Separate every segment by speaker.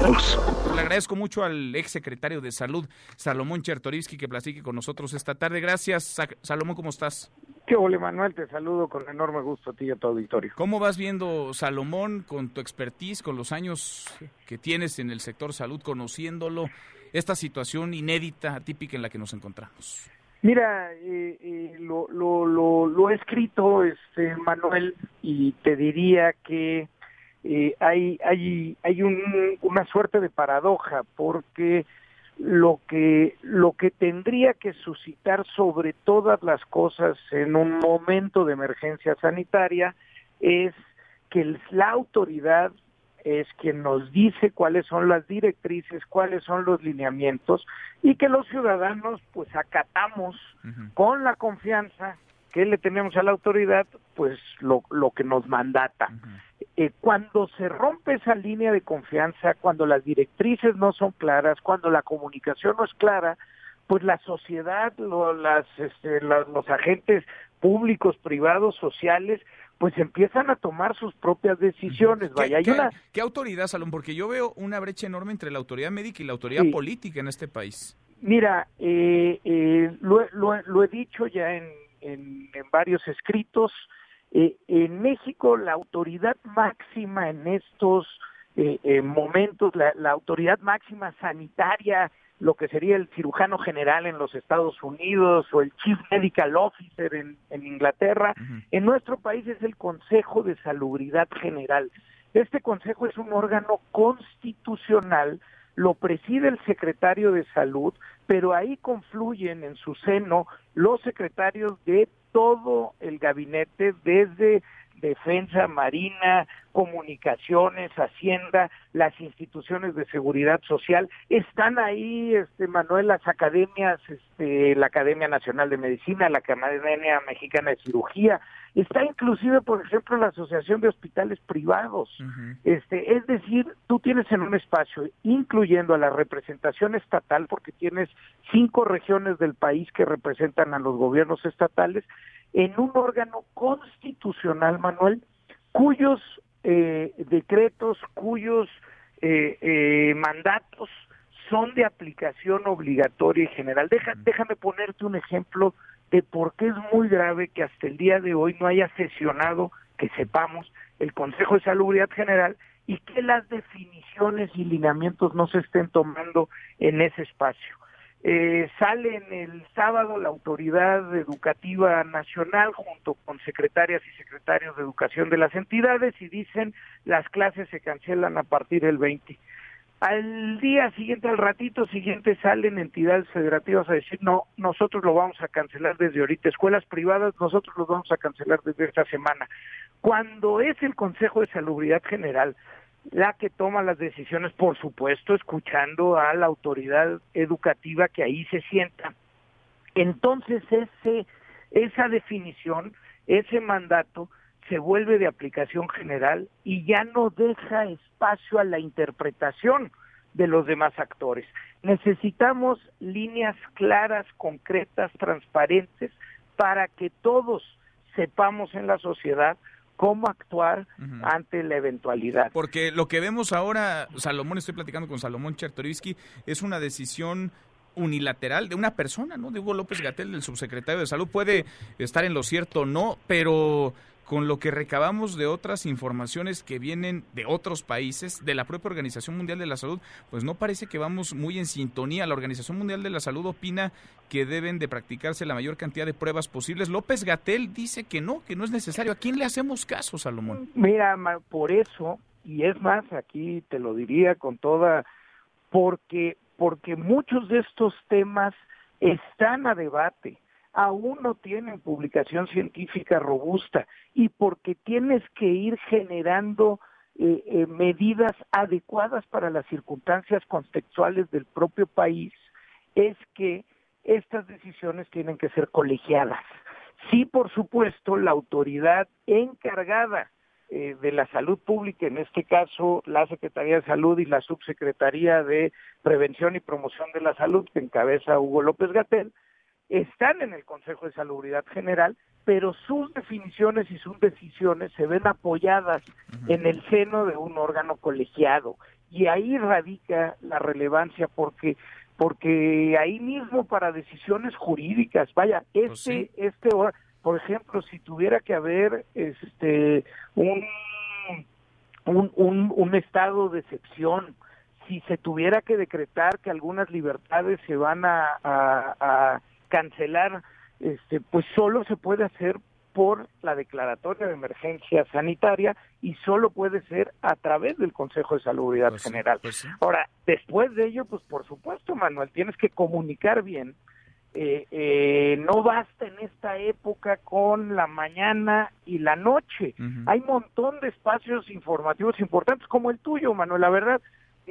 Speaker 1: Le agradezco mucho al ex secretario de Salud, Salomón Chertorivsky, que platique con nosotros esta tarde. Gracias, Salomón, ¿cómo estás?
Speaker 2: Qué ole, Manuel, te saludo con enorme gusto a ti y a tu auditorio.
Speaker 1: ¿Cómo vas viendo, Salomón, con tu expertise, con los años que tienes en el sector salud, conociéndolo, esta situación inédita, atípica en la que nos encontramos?
Speaker 2: Mira, eh, eh, lo, lo, lo, he escrito, este, Manuel, y te diría que eh, hay, hay, hay una suerte de paradoja, porque lo que, lo que tendría que suscitar sobre todas las cosas en un momento de emergencia sanitaria es que la autoridad es quien nos dice cuáles son las directrices, cuáles son los lineamientos y que los ciudadanos pues acatamos con la confianza que le tenemos a la autoridad pues lo, lo que nos mandata. Eh, cuando se rompe esa línea de confianza, cuando las directrices no son claras, cuando la comunicación no es clara, pues la sociedad, las, este, los agentes públicos, privados, sociales, pues empiezan a tomar sus propias decisiones. Vaya,
Speaker 1: ¿Qué, una... ¿qué, autoridad, Salón? Porque yo veo una brecha enorme entre la autoridad médica y la autoridad política en este país.
Speaker 2: Mira, eh, eh, lo, lo, he dicho ya en, en, varios escritos. Eh, en México, la autoridad máxima en estos momentos, la, la autoridad máxima sanitaria, lo que sería el cirujano general en los Estados Unidos o el Chief Medical Officer en, Inglaterra. En nuestro país es el Consejo de Salubridad General. Este consejo es un órgano constitucional, lo preside el secretario de Salud, pero ahí confluyen en su seno los secretarios de todo el gabinete, desde defensa, marina, comunicaciones, hacienda, las instituciones de seguridad social, están ahí, este Manuel, las academias, este, la Academia Nacional de Medicina, la Academia Mexicana de Cirugía, está inclusive, por ejemplo, la Asociación de Hospitales Privados. Este, es decir, tú tienes en un espacio, incluyendo a la representación estatal, porque tienes cinco regiones del país que representan a los gobiernos estatales, en un órgano constitucional, Manuel, cuyos eh, decretos, cuyos eh, eh, mandatos son de aplicación obligatoria y general. déjame ponerte un ejemplo de por qué es muy grave que hasta el día de hoy no haya sesionado, que sepamos, el Consejo de Salubridad General y que las definiciones y lineamientos no se estén tomando en ese espacio. Eh, salen el sábado la Autoridad Educativa Nacional junto con secretarias y secretarios de educación de las entidades y dicen las clases se cancelan a partir del 20. Al día siguiente, al ratito siguiente, salen entidades federativas a decir, no, nosotros lo vamos a cancelar desde ahorita. Escuelas privadas, nosotros lo vamos a cancelar desde esta semana. Cuando es el Consejo de Salubridad General la que toma las decisiones, por supuesto, escuchando a la autoridad educativa que ahí se sienta. Entonces ese, esa definición, ese mandato, se vuelve de aplicación general y ya no deja espacio a la interpretación de los demás actores. Necesitamos líneas claras, concretas, transparentes, para que todos sepamos en la sociedad cómo actuar ante la eventualidad.
Speaker 1: Porque lo que vemos ahora, Salomón, estoy platicando con Salomón Chertorivsky, es una decisión unilateral de una persona, ¿no? De Hugo López Gatel, el subsecretario de Salud, puede estar en lo cierto o no, pero con lo que recabamos de otras informaciones que vienen de otros países, de la propia Organización Mundial de la Salud, pues no parece que vamos muy en sintonía. La Organización Mundial de la Salud opina que deben de practicarse la mayor cantidad de pruebas posibles. López Gatel dice que no, que no es necesario. ¿A quién le hacemos caso, Salomón?
Speaker 2: Mira, por eso, y es más, aquí te lo diría con toda, porque, porque muchos de estos temas están a debate aún no tienen publicación científica robusta y porque tienes que ir generando eh, eh, medidas adecuadas para las circunstancias contextuales del propio país, es que estas decisiones tienen que ser colegiadas. Sí, por supuesto, la autoridad encargada eh, de la salud pública, en este caso la Secretaría de Salud y la Subsecretaría de Prevención y Promoción de la Salud, que encabeza Hugo López Gatel, están en el Consejo de Salubridad General, pero sus definiciones y sus decisiones se ven apoyadas en el seno de un órgano colegiado. Y ahí radica la relevancia porque porque ahí mismo para decisiones jurídicas, vaya,
Speaker 1: Pues
Speaker 2: este este por ejemplo, si tuviera que haber este un un, un, un estado de excepción, si se tuviera que decretar que algunas libertades se van a, a, a cancelar, este, pues solo se puede hacer por la declaratoria de emergencia sanitaria y solo puede ser a través del Consejo de Salubridad
Speaker 1: Pues
Speaker 2: General.
Speaker 1: pues sí.
Speaker 2: Ahora, después de ello, pues por supuesto, Manuel, tienes que comunicar bien. Eh, eh, no basta en esta época con la mañana y la noche. Hay un montón de espacios informativos importantes como el tuyo, Manuel. La verdad,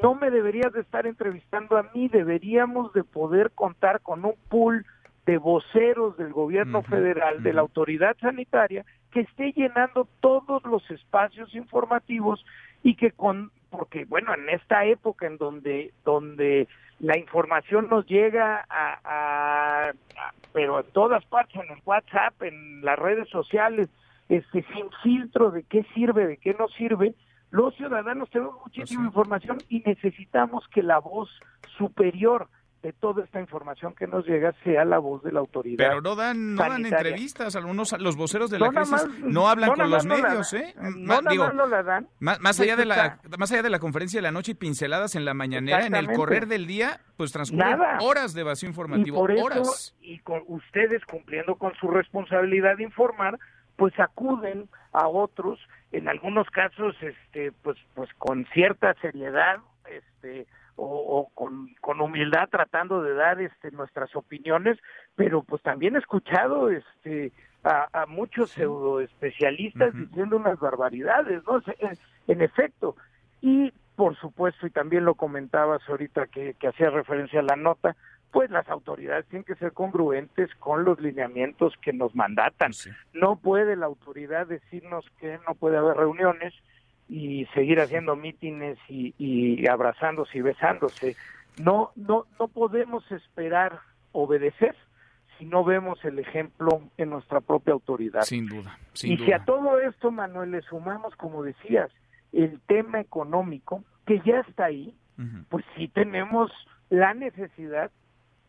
Speaker 2: no me deberías de estar entrevistando a mí, deberíamos de poder contar con un pool de voceros del gobierno federal, de la autoridad sanitaria, que esté llenando todos los espacios informativos y que con, porque bueno, en esta época en donde, donde la información nos llega a, a- a- pero en todas partes, en el WhatsApp, en las redes sociales, este, sin filtro de qué sirve, de qué no sirve, los ciudadanos tenemos muchísima información y necesitamos que la voz superior de toda esta información que nos llega sea la voz de la autoridad.
Speaker 1: Pero no dan, no dan entrevistas, algunos los voceros de la
Speaker 2: No,
Speaker 1: crisis
Speaker 2: más-
Speaker 1: no hablan con los
Speaker 2: la
Speaker 1: medios. ¿eh?
Speaker 2: No,
Speaker 1: digo,
Speaker 2: más no la dan.
Speaker 1: Más, más
Speaker 2: Y
Speaker 1: allá de la más allá de la conferencia de la noche y pinceladas en la mañanera, en el correr del día, pues transcurren
Speaker 2: Nada.
Speaker 1: horas de vacío
Speaker 2: Y
Speaker 1: informativo,
Speaker 2: por eso,
Speaker 1: horas.
Speaker 2: y con ustedes cumpliendo con su responsabilidad de informar, pues acuden a otros, en algunos casos, este, pues, pues con cierta seriedad, este, o, o con, con humildad tratando de dar este nuestras opiniones, pero pues también he escuchado este a, a muchos pseudo especialistas
Speaker 1: Ujú.
Speaker 2: diciendo unas barbaridades, ¿no? En, en efecto, y por supuesto, y también lo comentabas ahorita que, que hacía referencia a la nota, pues las autoridades tienen que ser congruentes con los lineamientos que nos mandatan.
Speaker 1: Sí.
Speaker 2: No puede la autoridad decirnos que no puede haber reuniones y seguir haciendo mítines y, y abrazándose y besándose. No, no, no podemos esperar obedecer si no vemos el ejemplo en nuestra propia autoridad.
Speaker 1: Sin duda, sin
Speaker 2: y si a todo esto, Manuel, le sumamos, como decías, el tema económico, que ya está ahí, pues sí tenemos la necesidad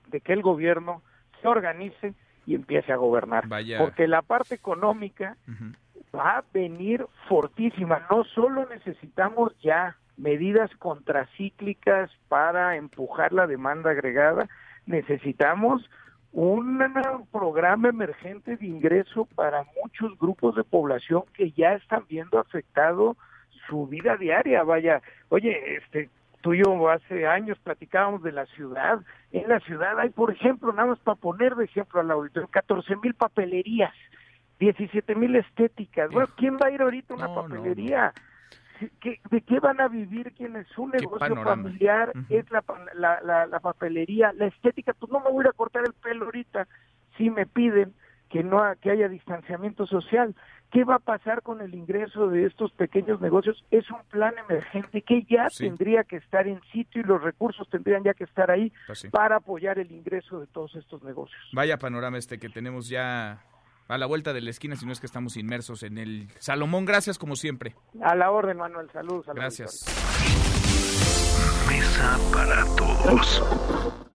Speaker 2: de que el gobierno se organice y empiece a gobernar.
Speaker 1: Vaya.
Speaker 2: Porque la parte económica. Va a venir fortísima. No solo necesitamos ya medidas contracíclicas para empujar la demanda agregada, necesitamos un programa emergente de ingreso para muchos grupos de población que ya están viendo afectado su vida diaria. Vaya, oye, este tú y yo hace años platicábamos de la ciudad. En la ciudad hay, por ejemplo, nada más para poner de ejemplo al auditorio, 14 mil papelerías, 17 mil estéticas. Bueno, ¿quién va a ir ahorita a una
Speaker 1: No, no,
Speaker 2: papelería? ¿Qué- ¿De qué van a vivir quienes su
Speaker 1: Qué
Speaker 2: negocio familiar es la, la, la, la papelería, la estética? Pues no me voy a cortar el pelo ahorita si me piden que no ha- que haya distanciamiento social. ¿Qué va a pasar con el ingreso de estos pequeños negocios? Es un plan emergente que ya
Speaker 1: Sí.
Speaker 2: tendría que estar en sitio y los recursos tendrían ya que estar ahí
Speaker 1: Pues
Speaker 2: para apoyar el ingreso de todos estos negocios.
Speaker 1: Vaya panorama este que tenemos ya a la vuelta de la esquina, si no es que estamos inmersos en el Salomón. Gracias como siempre.
Speaker 2: A la orden, Manuel. Saludos. al
Speaker 1: Gracias.
Speaker 3: Mesa para todos.